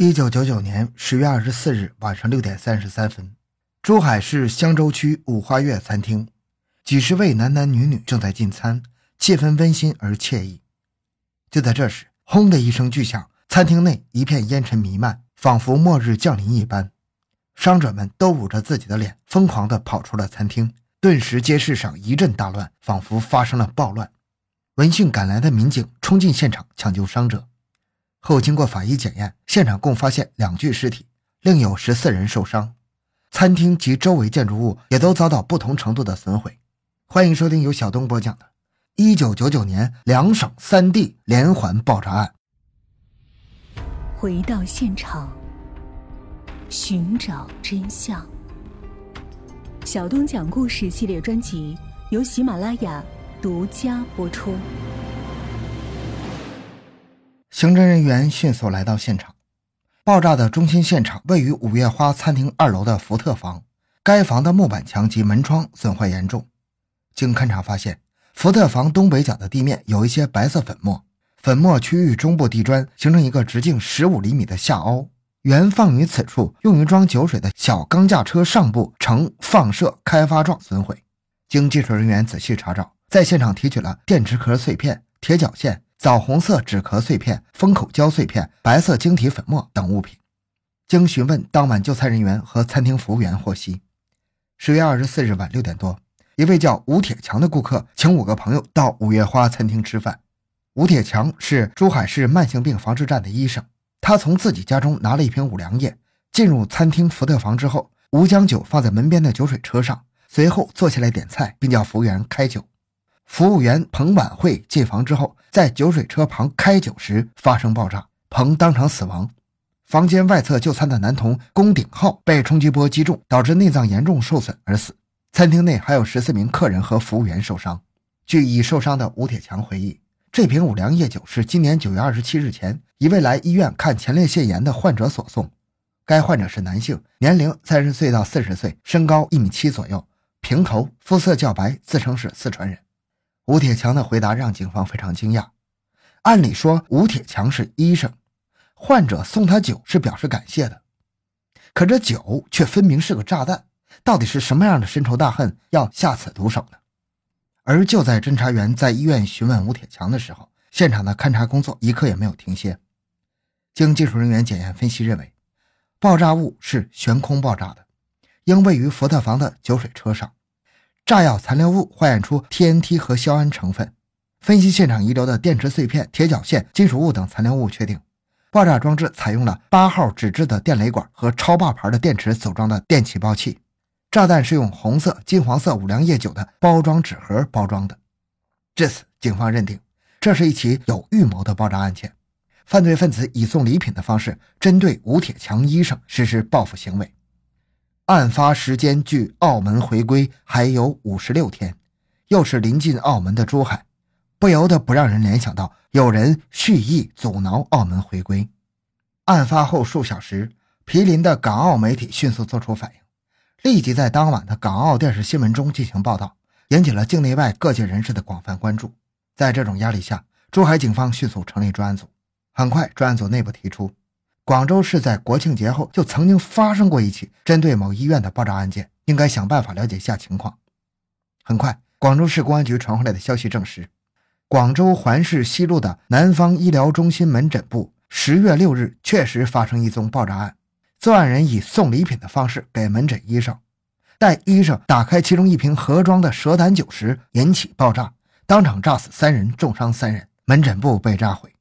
一九九九年十月二十四日晚上六点三十三分，珠海市香洲区五花月餐厅，几十位男男女女正在进餐，气氛温馨而惬意。就在这时，轰的一声巨响，餐厅内一片烟尘弥漫，仿佛末日降临一般。伤者们都捂着自己的脸，疯狂地跑出了餐厅，顿时街市上一阵大乱，仿佛发生了暴乱。闻讯赶来的民警冲进现场抢救伤者。后经过法医检验，现场共发现两具尸体，另有十四人受伤。餐厅及周围建筑物也都遭到不同程度的损毁。欢迎收听由小东播讲的《1999年两省三地连环爆炸案》。回到现场，寻找真相。小东讲故事系列专辑由喜马拉雅独家播出。刑侦人员迅速来到现场。爆炸的中心现场位于五月花餐厅二楼的福特房，该房的木板墙及门窗损坏严重。经勘查发现，福特房东北角的地面有一些白色粉末，粉末区域中部地砖形成一个直径十五厘米的下凹，原放于此处用于装酒水的小钢架车上部呈放射开发状损毁。经技术人员仔细查找，在现场提取了电池壳碎片、铁脚线。枣红色纸壳碎片、封口胶碎片、白色晶体粉末等物品。经询问当晚就餐人员和餐厅服务员获悉，十月二十四日晚六点多，一位叫吴铁强的顾客请五个朋友到五月花餐厅吃饭。吴铁强是珠海市慢性病防治站的医生，他从自己家中拿了一瓶五粮液，进入餐厅福特房之后，吴将酒放在门边的酒水车上，随后坐下来点菜，并叫服务员开酒。服务员彭婉慧进房之后，在酒水车旁开酒时发生爆炸，彭当场死亡。房间外侧就餐的男童龚鼎浩被冲击波击中，导致内脏严重受损而死。餐厅内还有十四名客人和服务员受伤。据已受伤的吴铁强回忆，这瓶五粮液酒是今年九月二十七日前一位来医院看前列腺炎的患者所送。该患者是男性，年龄三十岁到四十岁，身高一米七左右，平头，肤色较白，自称是四川人。吴铁强的回答让警方非常惊讶。按理说，吴铁强是医生，患者送他酒是表示感谢的，可这酒却分明是个炸弹。到底是什么样的深仇大恨要下此毒手呢？而就在侦查员在医院询问吴铁强的时候，现场的勘查工作一刻也没有停歇。经技术人员检验分析认为，爆炸物是悬空爆炸的，应位于福特房的酒水车上。炸药残留物化验出 TNT 和硝铵成分，分析现场遗留的电池碎片、铁脚线、金属物等残留物，确定爆炸装置采用了八号纸质的电雷管和超霸牌的电池组装的电起爆器。炸弹是用红色、金黄色五粮液酒的包装纸盒包装的。至此，警方认定这是一起有预谋的爆炸案件，犯罪分子以送礼品的方式针对吴铁强医生实施报复行为。案发时间距澳门回归还有五十六天，又是临近澳门的珠海，不由得不让人联想到有人蓄意阻挠澳门回归。案发后数小时，毗邻的港澳媒体迅速做出反应，立即在当晚的港澳电视新闻中进行报道，引起了境内外各界人士的广泛关注。在这种压力下，珠海警方迅速成立专案组。很快，专案组内部提出。广州市在国庆节后就曾经发生过一起针对某医院的爆炸案件，应该想办法了解一下情况。很快，广州市公安局传回来的消息证实，广州环市西路的南方医疗中心门诊部十月六日确实发生一宗爆炸案，作案人以送礼品的方式给门诊医生，待医生打开其中一瓶盒装的蛇胆酒时引起爆炸，当场炸死三人，重伤三人，门诊部被炸毁。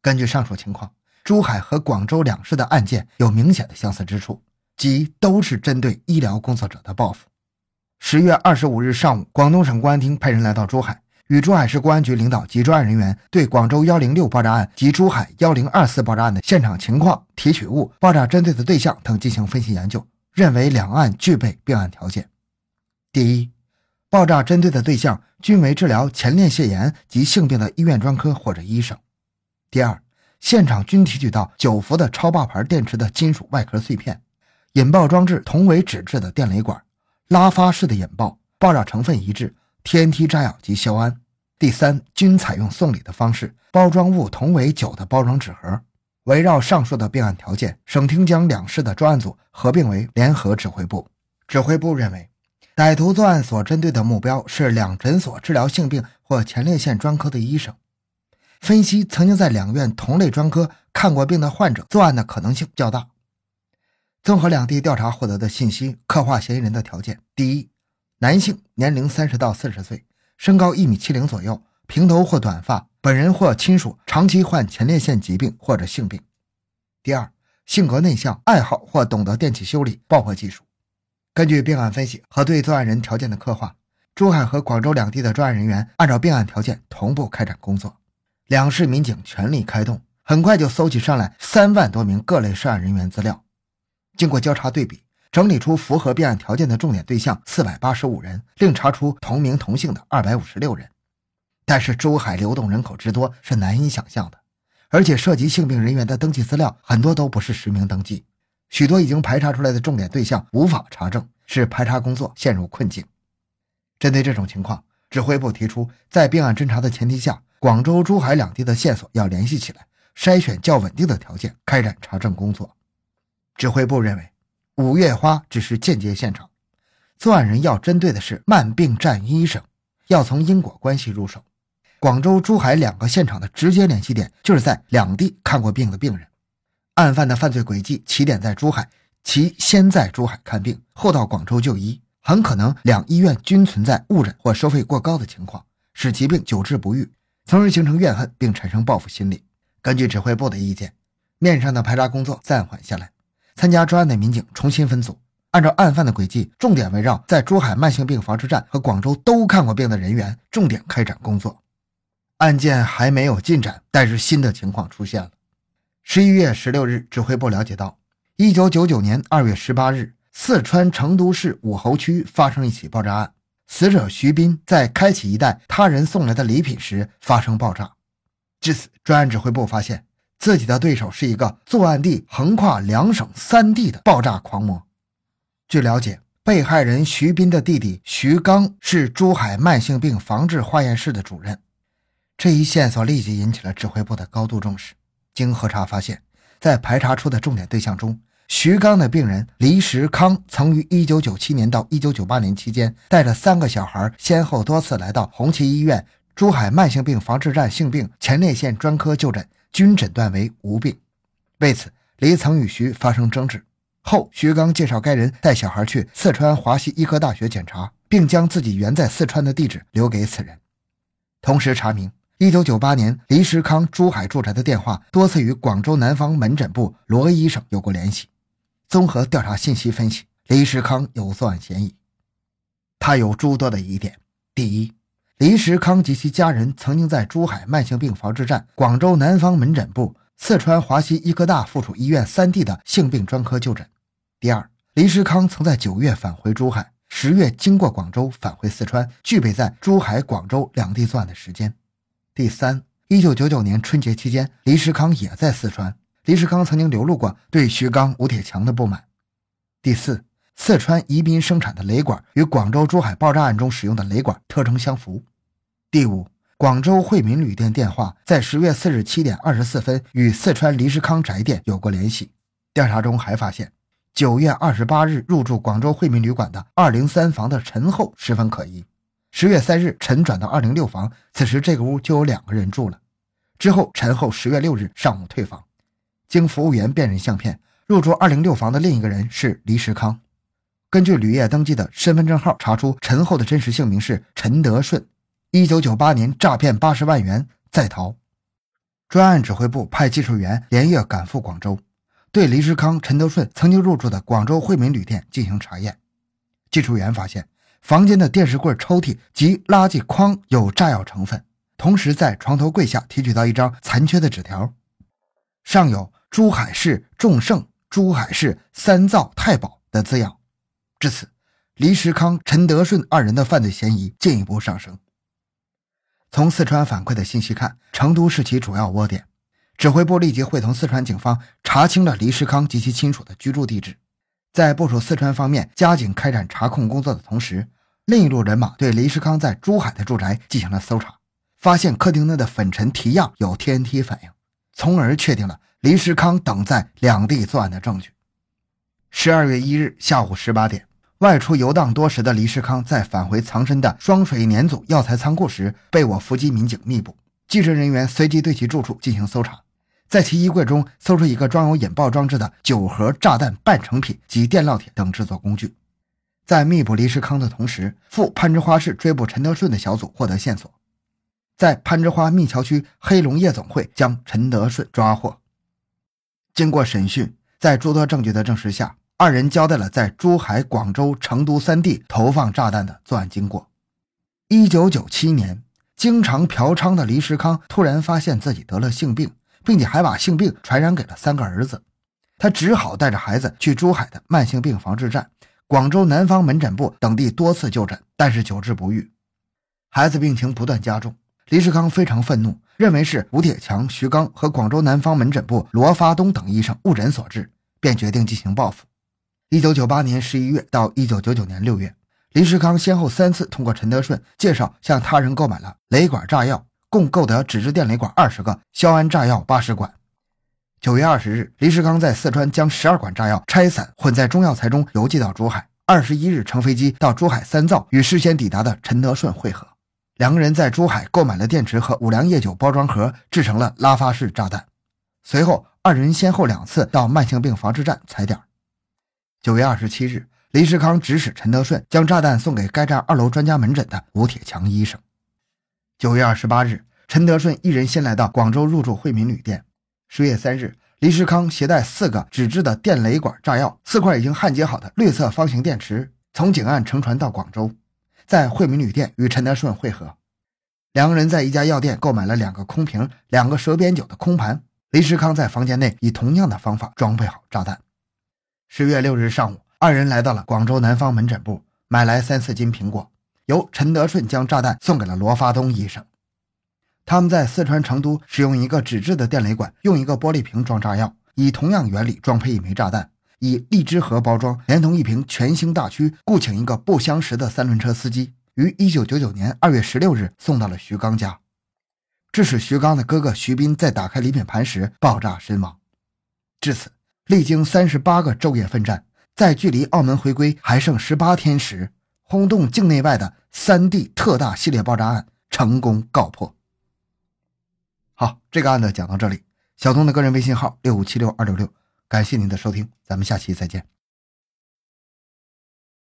根据上述情况。珠海和广州两市的案件有明显的相似之处，即都是针对医疗工作者的报复。十月二十五日上午，广东省公安厅派人来到珠海，与珠海市公安局领导及专案人员对广州幺零六爆炸案及珠海幺零二四爆炸案的现场情况、提取物、爆炸针对的对象等进行分析研究，认为两案具备并案条件。第一，爆炸针对的对象均为治疗前列腺炎及性病的医院专科或者医生。第二。现场均提取到九伏的超霸牌电池的金属外壳碎片，引爆装置同为纸质的电雷管，拉发式的引爆，爆炸成分一致，TNT 炸药及硝铵。第三，均采用送礼的方式，包装物同为酒的包装纸盒。围绕上述的并案条件，省厅将两市的专案组合并为联合指挥部。指挥部认为，歹徒作案所针对的目标是两诊所治疗性病或前列腺专科的医生。分析曾经在两院同类专科看过病的患者作案的可能性较大。综合两地调查获得的信息，刻画嫌疑人的条件：第一，男性，年龄三十到四十岁，身高一米七零左右，平头或短发，本人或亲属长期患前列腺疾病或者性病；第二，性格内向，爱好或懂得电气修理、爆破技术。根据病案分析和对作案人条件的刻画，珠海和广州两地的专案人员按照病案条件同步开展工作。两市民警全力开动，很快就搜集上来三万多名各类涉案人员资料。经过交叉对比，整理出符合病案条件的重点对象四百八十五人，另查出同名同姓的二百五十六人。但是珠海流动人口之多是难以想象的，而且涉及性病人员的登记资料很多都不是实名登记，许多已经排查出来的重点对象无法查证，使排查工作陷入困境。针对这种情况，指挥部提出，在并案侦查的前提下。广州、珠海两地的线索要联系起来，筛选较稳定的条件，开展查证工作。指挥部认为，五月花只是间接现场，作案人要针对的是慢病站医生，要从因果关系入手。广州、珠海两个现场的直接联系点就是在两地看过病的病人。案犯的犯罪轨迹起点在珠海，其先在珠海看病，后到广州就医，很可能两医院均存在误诊或收费过高的情况，使疾病久治不愈。从而形成怨恨，并产生报复心理。根据指挥部的意见，面上的排查工作暂缓下来，参加专案的民警重新分组，按照案犯的轨迹，重点围绕在珠海慢性病防治站和广州都看过病的人员，重点开展工作。案件还没有进展，但是新的情况出现了。十一月十六日，指挥部了解到，一九九九年二月十八日，四川成都市武侯区发生一起爆炸案。死者徐斌在开启一袋他人送来的礼品时发生爆炸，至此，专案指挥部发现自己的对手是一个作案地横跨两省三地的爆炸狂魔。据了解，被害人徐斌的弟弟徐刚是珠海慢性病防治化验室的主任。这一线索立即引起了指挥部的高度重视。经核查发现，在排查出的重点对象中，徐刚的病人黎石康曾于1997年到1998年期间，带着三个小孩，先后多次来到红旗医院珠海慢性病防治站性病前列腺专科就诊，均诊断为无病。为此，黎曾与徐发生争执。后，徐刚介绍该人带小孩去四川华西医科大学检查，并将自己原在四川的地址留给此人。同时查明，1998年黎石康珠海住宅的电话多次与广州南方门诊部罗医生有过联系。综合调查信息分析，黎石康有作案嫌疑。他有诸多的疑点：第一，黎石康及其家人曾经在珠海慢性病防治站、广州南方门诊部、四川华西医科大附属医院三地的性病专科就诊；第二，黎石康曾在九月返回珠海，十月经过广州返回四川，具备在珠海、广州两地作案的时间；第三，一九九九年春节期间，黎石康也在四川。黎世康曾经流露过对徐刚、吴铁强的不满。第四，四川宜宾生产的雷管与广州、珠海爆炸案中使用的雷管特征相符。第五，广州惠民旅店电话在十月四日七点二十四分与四川黎世康宅店有过联系。调查中还发现，九月二十八日入住广州惠民旅馆的二零三房的陈后十分可疑。十月三日，陈转到二零六房，此时这个屋就有两个人住了。之后，陈后十月六日上午退房。经服务员辨认相片，入住二零六房的另一个人是黎石康。根据旅业登记的身份证号查出，陈后的真实姓名是陈德顺。一九九八年诈骗八十万元在逃。专案指挥部派技术员连夜赶赴广州，对黎石康、陈德顺曾经入住的广州惠民旅店进行查验。技术员发现，房间的电视柜、抽屉及垃圾筐有炸药成分，同时在床头柜下提取到一张残缺的纸条，上有。珠海市众盛、珠海市三灶太保的字样，至此，黎石康、陈德顺二人的犯罪嫌疑进一步上升。从四川反馈的信息看，成都是其主要窝点。指挥部立即会同四川警方查清了黎石康及其亲属的居住地址。在部署四川方面加紧开展查控工作的同时，另一路人马对黎石康在珠海的住宅进行了搜查，发现客厅内的粉尘提样有 TNT 反应，从而确定了。黎世康等在两地作案的证据。十二月一日下午十八点，外出游荡多时的黎世康在返回藏身的双水碾组药材仓库时，被我伏击民警密捕。技侦人员随即对其住处进行搜查，在其衣柜中搜出一个装有引爆装置的九盒炸弹半成品及电烙铁等制作工具。在密捕黎世康的同时，赴攀枝花市追捕陈德顺的小组获得线索，在攀枝花密桥区黑龙夜总会将陈德顺抓获。经过审讯，在诸多证据的证实下，二人交代了在珠海、广州、成都三地投放炸弹的作案经过。一九九七年。经常嫖娼的黎世康突然发现自己得了性病，并且还把性病传染给了三个儿子，他只好带着孩子去珠海的慢性病防治站、广州南方门诊部等地多次就诊，但是久治不愈，孩子病情不断加重。黎世康非常愤怒，认为是吴铁强、徐刚和广州南方门诊部罗发东等医生误诊所致，便决定进行报复。一九九八年十一月到一九九九年六月。黎世康先后三次通过陈德顺介绍向他人购买了雷管炸药，共购得纸质电雷管二十个，硝铵炸药八十管。九月二十日，黎世康在四川将十二管炸药拆散，混在中药材中邮寄到珠海。二十一日，乘飞机到珠海三灶与事先抵达的陈德顺会合。两个人在珠海购买了电池和五粮液酒包装盒，制成了拉发式炸弹。随后，二人先后两次到慢性病防治站踩点。九月二十七日。黎世康指使陈德顺将炸弹送给该站二楼专家门诊的吴铁强医生。九月二十八日，陈德顺一人先来到广州入住惠民旅店。十月三日，黎世康携带四个纸质的电雷管炸药、四块已经焊接好的绿色方形电池，从井岸乘船到广州，在惠民旅店与陈德顺会合。两个人在一家药店购买了两个空瓶、两个蛇鞭酒的空盘。黎世康在房间内以同样的方法装配好炸弹。十月六日上午。二人来到了广州南方门诊部，买来三四斤苹果，由陈德顺将炸弹送给了罗发东医生。他们在四川成都使用一个纸质的电雷管，用一个玻璃瓶装炸药，以同样原理装配一枚炸弹，以荔枝盒包装，连同一瓶全兴大曲，雇请一个不相识的三轮车司机，于一九九九年二月十六日送到了徐刚家，致使徐刚的哥哥徐斌在打开礼品盘时爆炸身亡。至此，历经三十八个昼夜奋战。在距离澳门回归还剩十八天时，轰动境内外的三 D 特大系列爆炸案成功告破。好，这个案子讲到这里。小东的个人微信号六五七六二六六，感谢您的收听，咱们下期再见。